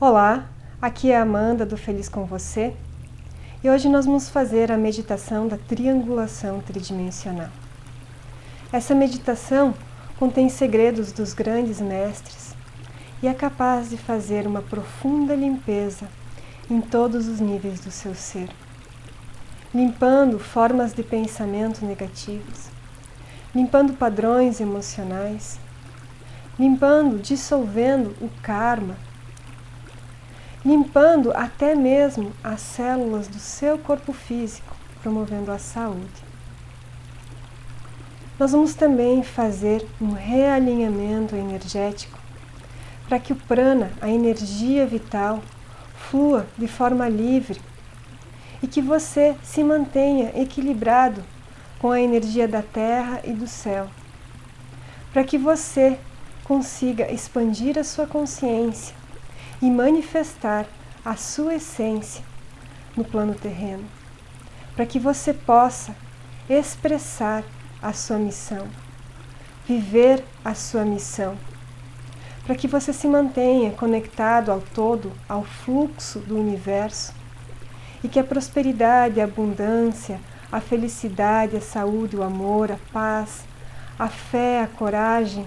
Olá, aqui é a Amanda do Feliz com Você e hoje nós vamos fazer a meditação da triangulação tridimensional. Essa meditação contém segredos dos grandes mestres e é capaz de fazer uma profunda limpeza em todos os níveis do seu ser, limpando formas de pensamento negativos, limpando padrões emocionais, limpando, dissolvendo o karma limpando até mesmo as células do seu corpo físico, promovendo a saúde. Nós vamos também fazer um realinhamento energético para que o prana, a energia vital, flua de forma livre e que você se mantenha equilibrado com a energia da terra e do céu, para que você consiga expandir a sua consciência e manifestar a sua essência no plano terreno, para que você possa expressar a sua missão, viver a sua missão, para que você se mantenha conectado ao todo, ao fluxo do universo e que a prosperidade, a abundância, a felicidade, a saúde, o amor, a paz, a fé, a coragem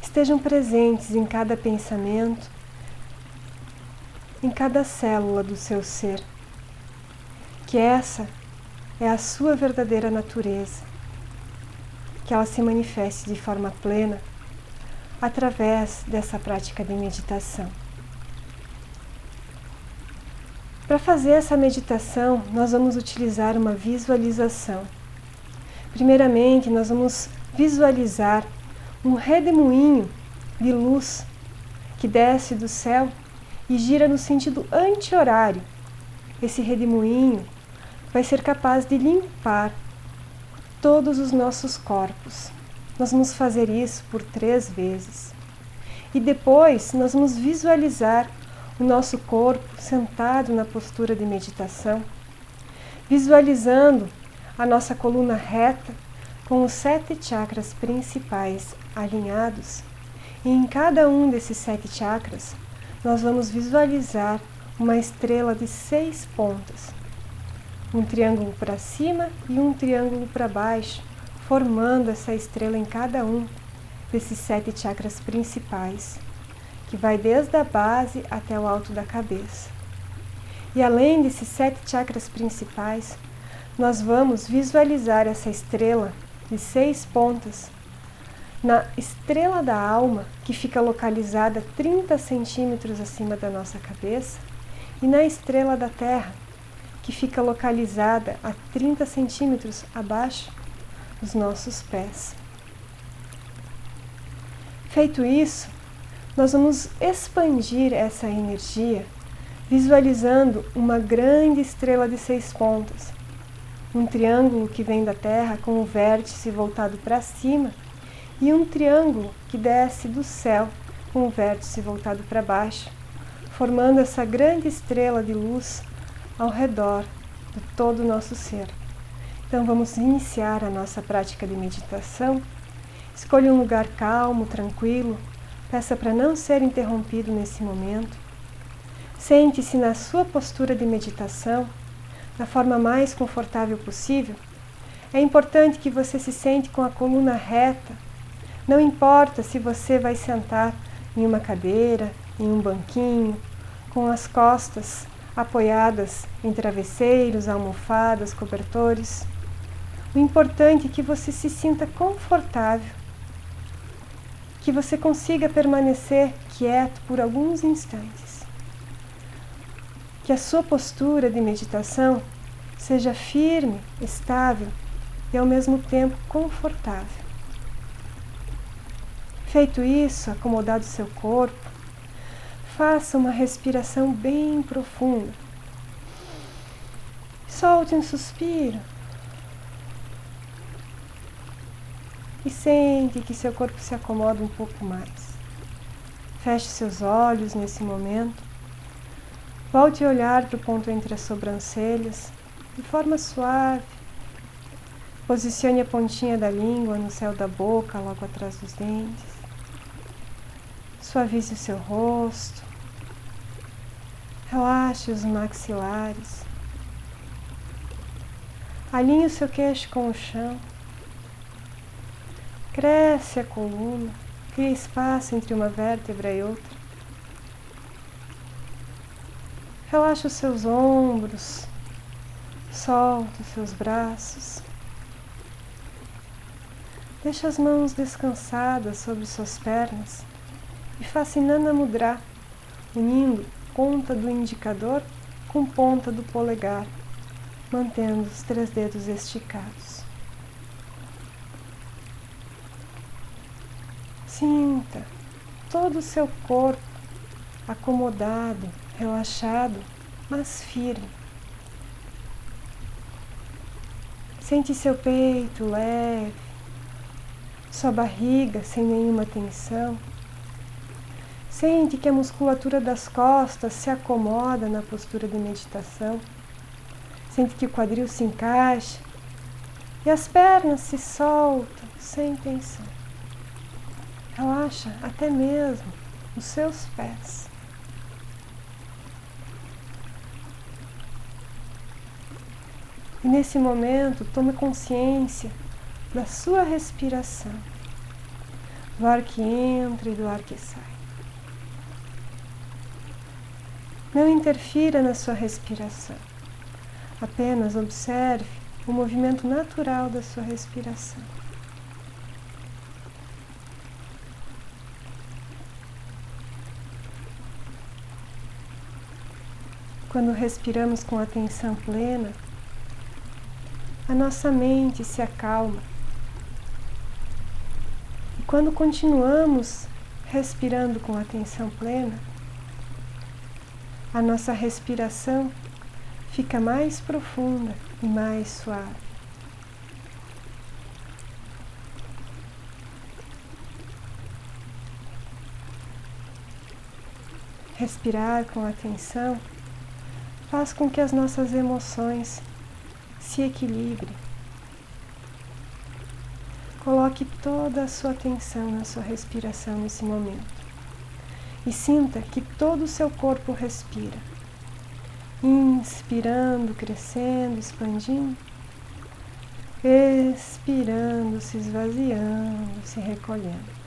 estejam presentes em cada pensamento em cada célula do seu ser, que essa é a sua verdadeira natureza, que ela se manifeste de forma plena através dessa prática de meditação. Para fazer essa meditação, nós vamos utilizar uma visualização. Primeiramente, nós vamos visualizar um redemoinho de luz que desce do céu e gira no sentido anti-horário. Esse redemoinho vai ser capaz de limpar todos os nossos corpos. Nós vamos fazer isso por três vezes. E depois nós vamos visualizar o nosso corpo sentado na postura de meditação, visualizando a nossa coluna reta com os sete chakras principais alinhados. E em cada um desses sete chakras nós vamos visualizar uma estrela de seis pontas, um triângulo para cima e um triângulo para baixo, formando essa estrela em cada um desses sete chakras principais, que vai desde a base até o alto da cabeça. E além desses sete chakras principais, nós vamos visualizar essa estrela de seis pontas na estrela da alma, que fica localizada 30 centímetros acima da nossa cabeça, e na estrela da Terra, que fica localizada a 30 centímetros abaixo dos nossos pés. Feito isso, nós vamos expandir essa energia visualizando uma grande estrela de seis pontas, um triângulo que vem da Terra com o vértice voltado para cima e um triângulo que desce do céu com o vértice voltado para baixo, formando essa grande estrela de luz ao redor de todo o nosso ser. Então vamos iniciar a nossa prática de meditação. Escolha um lugar calmo, tranquilo. Peça para não ser interrompido nesse momento. Sente-se na sua postura de meditação, da forma mais confortável possível. É importante que você se sente com a coluna reta, não importa se você vai sentar em uma cadeira, em um banquinho, com as costas apoiadas em travesseiros, almofadas, cobertores. O importante é que você se sinta confortável, que você consiga permanecer quieto por alguns instantes. Que a sua postura de meditação seja firme, estável e ao mesmo tempo confortável. Feito isso, acomodado seu corpo, faça uma respiração bem profunda. Solte um suspiro. E sente que seu corpo se acomoda um pouco mais. Feche seus olhos nesse momento. Volte a olhar para o ponto entre as sobrancelhas de forma suave. Posicione a pontinha da língua no céu da boca, logo atrás dos dentes. Suavize o seu rosto, Relaxe os maxilares. Alinhe o seu queixo com o chão. Cresce a coluna. Cria espaço entre uma vértebra e outra. Relaxa os seus ombros. Solta os seus braços. Deixe as mãos descansadas sobre suas pernas e faça Nana Mudra, unindo ponta do indicador com ponta do polegar, mantendo os três dedos esticados. Sinta todo o seu corpo acomodado, relaxado, mas firme. Sente seu peito leve, sua barriga sem nenhuma tensão. Sente que a musculatura das costas se acomoda na postura de meditação. Sente que o quadril se encaixa e as pernas se soltam sem tensão. Relaxa até mesmo os seus pés. E nesse momento, tome consciência da sua respiração, do ar que entra e do ar que sai. Não interfira na sua respiração. Apenas observe o movimento natural da sua respiração. Quando respiramos com atenção plena, a nossa mente se acalma. E quando continuamos respirando com atenção plena, a nossa respiração fica mais profunda e mais suave. Respirar com atenção faz com que as nossas emoções se equilibrem. Coloque toda a sua atenção na sua respiração nesse momento e sinta que todo o seu corpo respira. Inspirando, crescendo, expandindo. Expirando, se esvaziando, se recolhendo.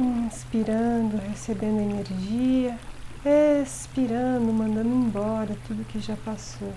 Inspirando, recebendo energia, expirando, mandando embora tudo que já passou.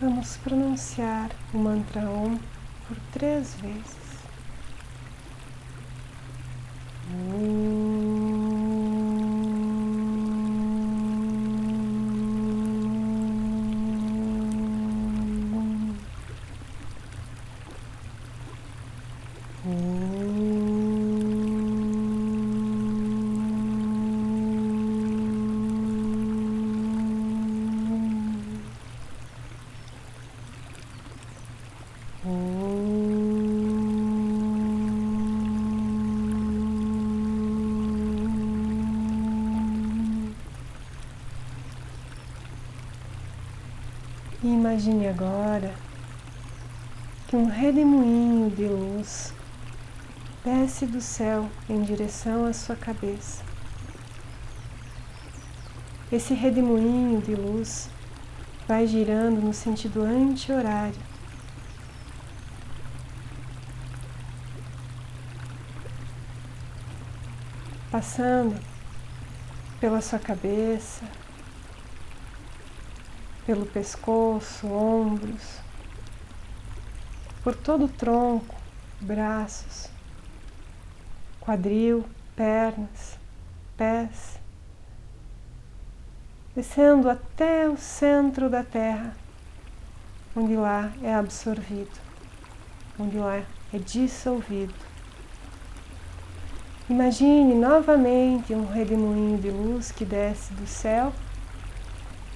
Vamos pronunciar o mantra Om por três vezes. Imagine agora que um redemoinho de luz desce do céu em direção à sua cabeça. Esse redemoinho de luz vai girando no sentido anti-horário. Passando pela sua cabeça, pelo pescoço, ombros, por todo o tronco, braços, quadril, pernas, pés, descendo até o centro da Terra, onde lá é absorvido, onde lá é dissolvido. Imagine novamente um redemoinho de luz que desce do céu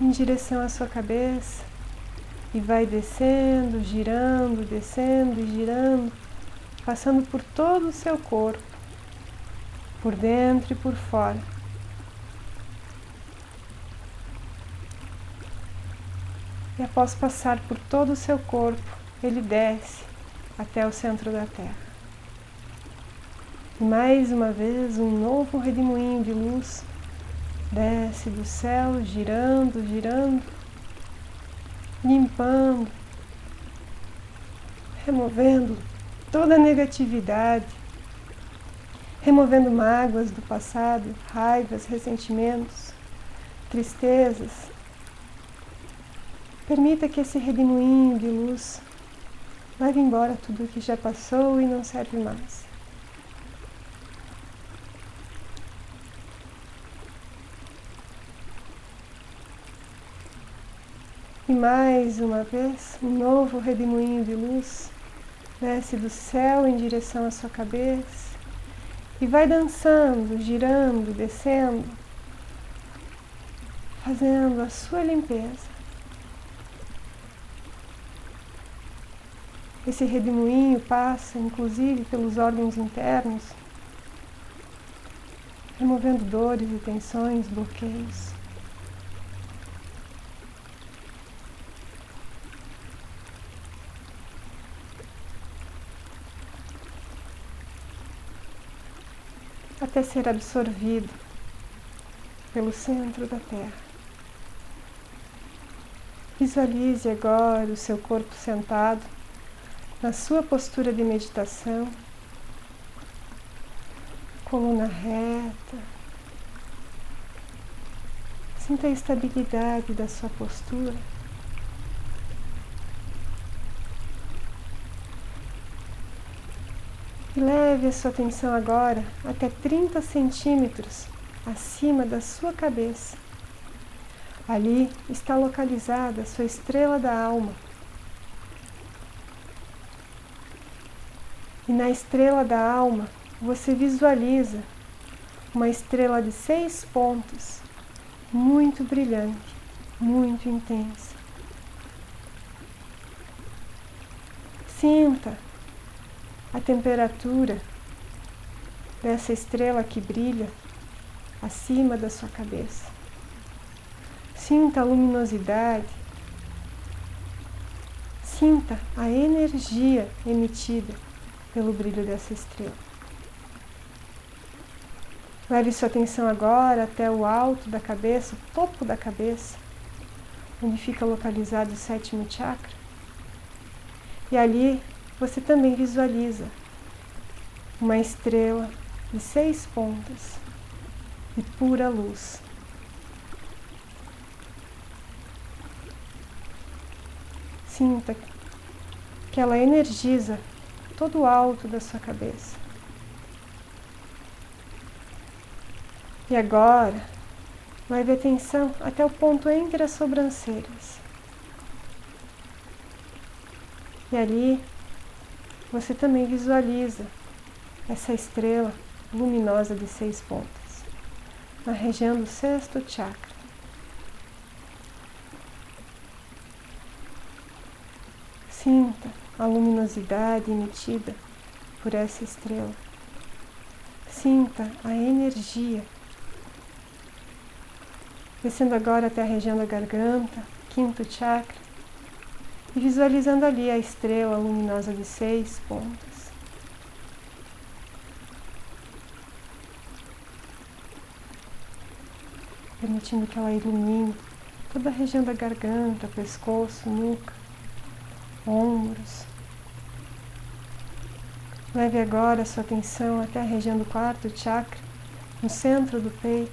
em direção à sua cabeça e vai descendo, girando, descendo e girando, passando por todo o seu corpo, por dentro e por fora. E após passar por todo o seu corpo, ele desce até o centro da Terra. E mais uma vez, um novo redemoinho de luz desce do céu, girando, girando limpando, removendo toda a negatividade, removendo mágoas do passado, raivas, ressentimentos, tristezas. Permita que esse redemoinho de luz leve embora tudo o que já passou e não serve mais. E mais uma vez, um novo redemoinho de luz desce do céu em direção à sua cabeça e vai dançando, girando, descendo, fazendo a sua limpeza. Esse redemoinho passa, inclusive, pelos órgãos internos, removendo dores e tensões, bloqueios. Até ser absorvido pelo centro da Terra. Visualize agora o seu corpo sentado na sua postura de meditação, coluna reta. Sinta a estabilidade da sua postura. E leve a sua atenção agora até 30 centímetros acima da sua cabeça. Ali está localizada a sua estrela da alma. E na estrela da alma você visualiza uma estrela de seis pontos, muito brilhante, muito intensa. Sinta a temperatura dessa estrela que brilha acima da sua cabeça. Sinta a luminosidade, sinta a energia emitida pelo brilho dessa estrela. Leve sua atenção agora até o alto da cabeça, o topo da cabeça, onde fica localizado o sétimo chakra. E ali você também visualiza uma estrela de seis pontas de pura luz. Sinta que ela energiza todo o alto da sua cabeça. E agora, leve atenção até o ponto entre as sobrancelhas. E ali você também visualiza essa estrela luminosa de seis pontas na região do sexto chakra. Sinta a luminosidade emitida por essa estrela. Sinta a energia. Descendo agora até a região da garganta, quinto chakra, e visualizando ali a estrela luminosa de seis pontas. Permitindo que ela ilumine toda a região da garganta, pescoço, nuca, ombros. Leve agora a sua atenção até a região do quarto chakra, no centro do peito,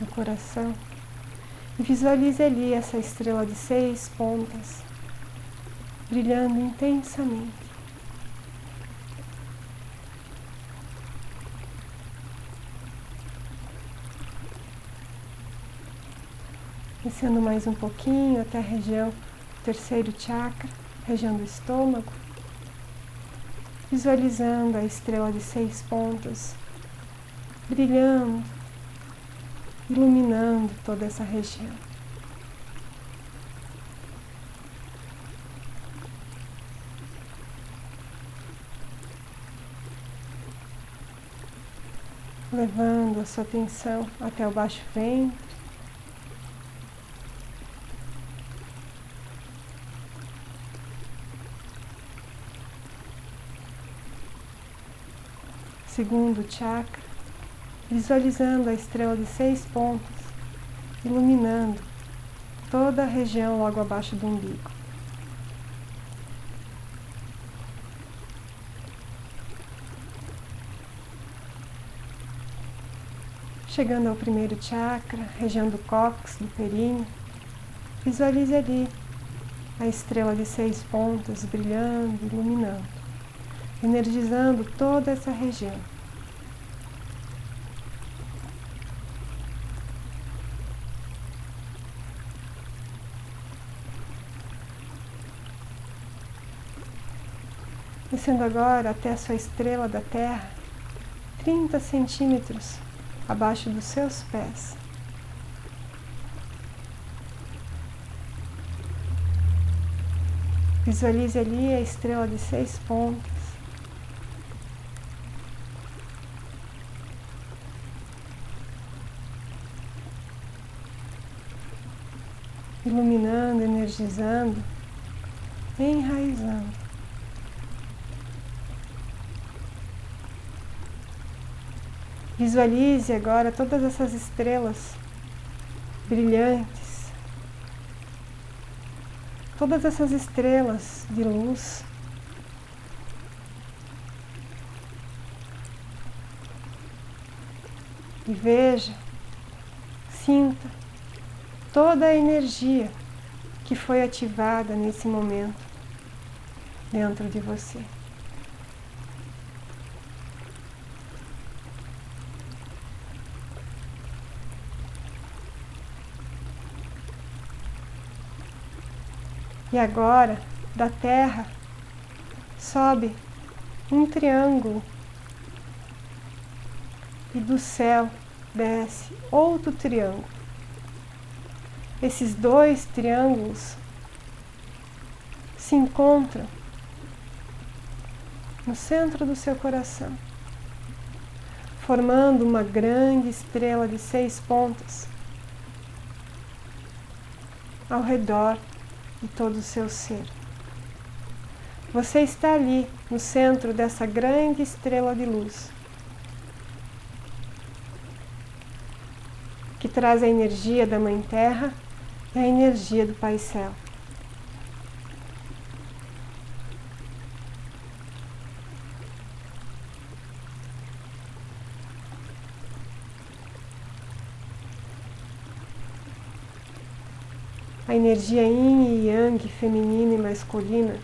no coração. Visualize ali essa estrela de seis pontas, brilhando intensamente. descendo mais um pouquinho até a região terceiro chakra, região do estômago, visualizando a estrela de seis pontas brilhando, iluminando toda essa região. Levando a sua atenção até o baixo ventre. Segundo chakra, visualizando a estrela de seis pontos, iluminando toda a região logo abaixo do umbigo. Chegando ao primeiro chakra, região do cóccix, do períneo, visualize ali a estrela de seis pontas brilhando, iluminando, energizando toda essa região. Descendo agora até a sua estrela da Terra, 30 centímetros abaixo dos seus pés. Visualize ali a estrela de seis pontas. Iluminando, energizando, enraizando. Visualize agora todas essas estrelas brilhantes, todas essas estrelas de luz. E veja, sinta toda a energia que foi ativada nesse momento dentro de você. E agora, da terra, sobe um triângulo. E do céu desce outro triângulo. Esses dois triângulos se encontram no centro do seu coração, formando uma grande estrela de seis pontas ao redor de todo o seu ser. Você está ali, no centro dessa grande estrela de luz, que traz a energia da Mãe Terra e a energia do Pai Céu. A energia yin e yang, feminina e masculina,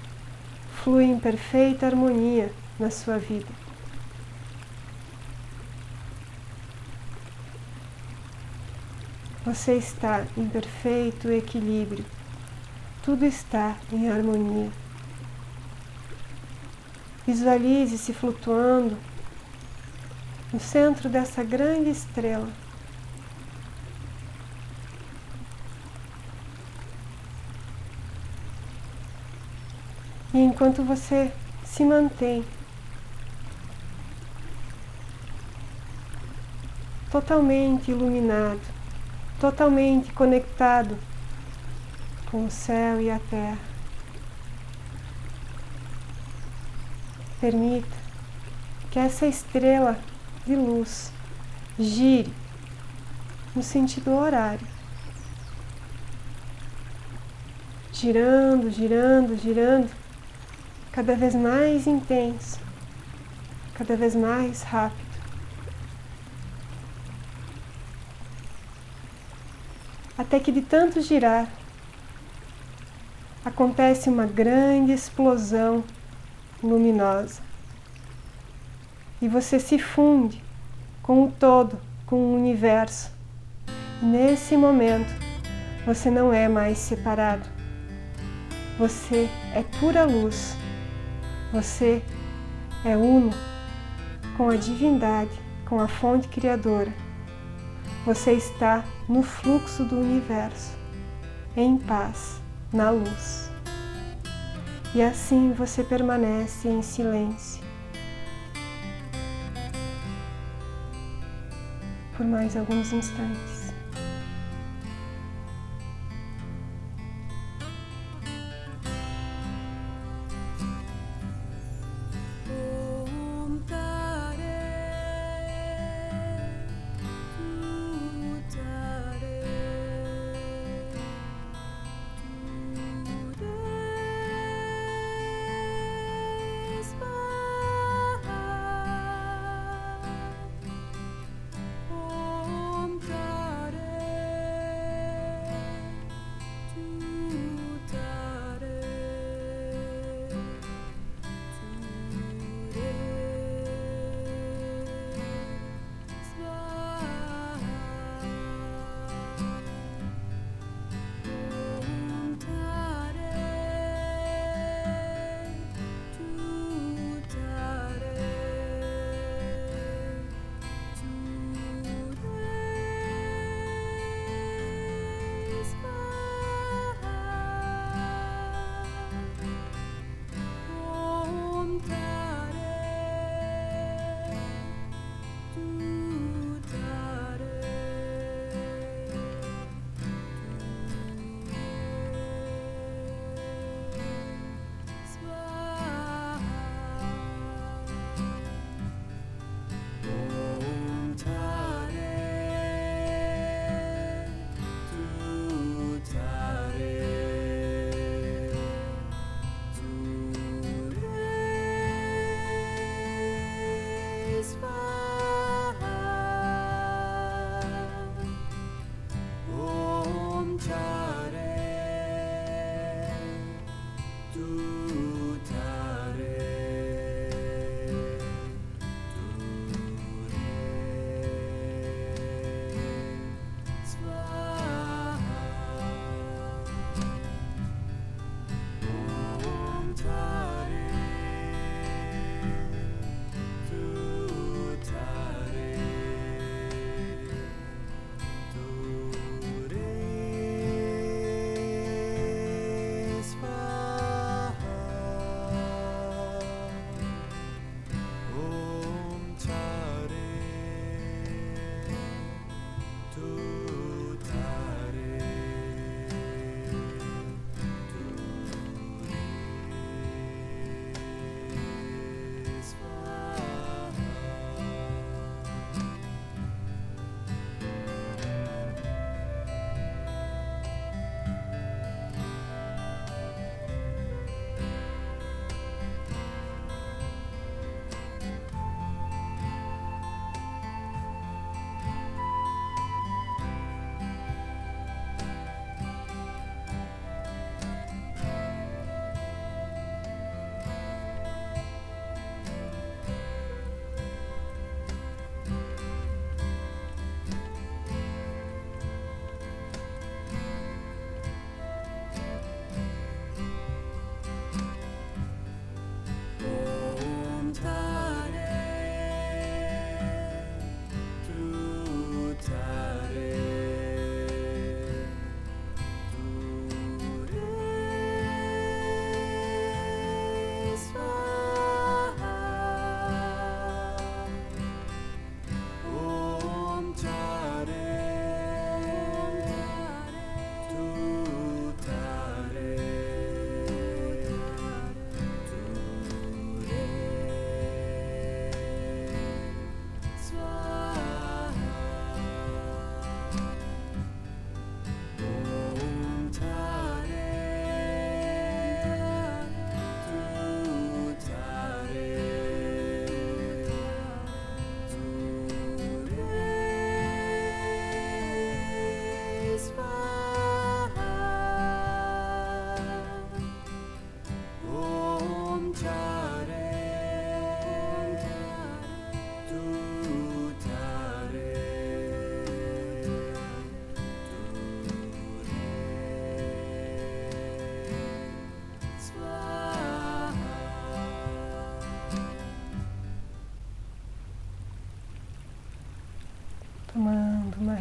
flui em perfeita harmonia na sua vida. Você está em perfeito equilíbrio. Tudo está em harmonia. Visualize-se flutuando no centro dessa grande estrela. E enquanto você se mantém totalmente iluminado, totalmente conectado com o céu e a terra, permita que essa estrela de luz gire no sentido horário. Girando, girando, girando, cada vez mais intenso, cada vez mais rápido. Até que de tanto girar, acontece uma grande explosão luminosa. E você se funde com o todo, com o universo. Nesse momento, Você não é mais separado. Você é pura luz. Você é uno com a divindade, com a fonte criadora. Você está no fluxo do universo, em paz, na luz. E assim você permanece em silêncio por mais alguns instantes.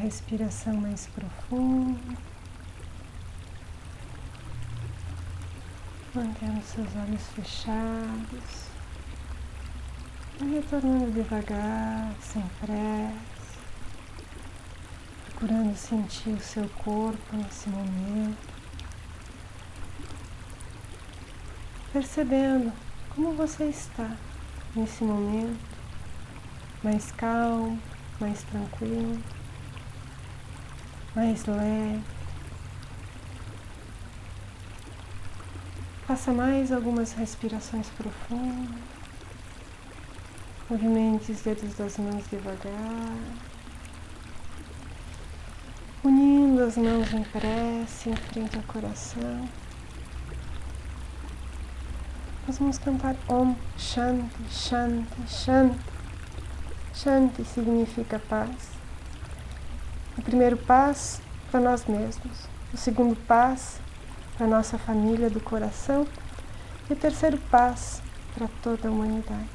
Respiração mais profunda, mantendo seus olhos fechados, e retornando devagar, sem pressa, procurando sentir o seu corpo nesse momento, percebendo como você está nesse momento, mais calmo, mais tranquilo, mais leve. Faça mais algumas respirações profundas. Movimente os dedos das mãos devagar. Unindo as mãos em prece em frente ao coração. Nós vamos cantar Om Shanti, Shanti, Shanti. Shanti significa paz. O primeiro paz para nós mesmos, o segundo paz para nossa família do coração e o terceiro paz para toda a humanidade.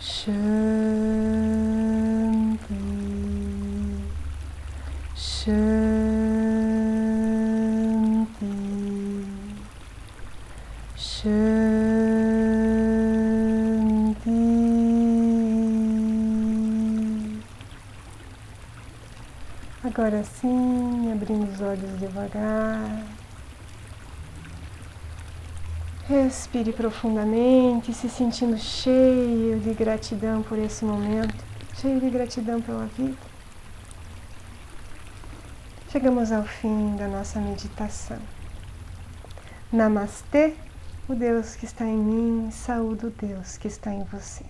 Shanti. Shanti. Agora sim, abrindo os olhos devagar. Respire profundamente, se sentindo cheio de gratidão por esse momento, cheio de gratidão pela vida. Chegamos ao fim da nossa meditação. Namastê, o Deus que está em mim, saúde o Deus que está em você.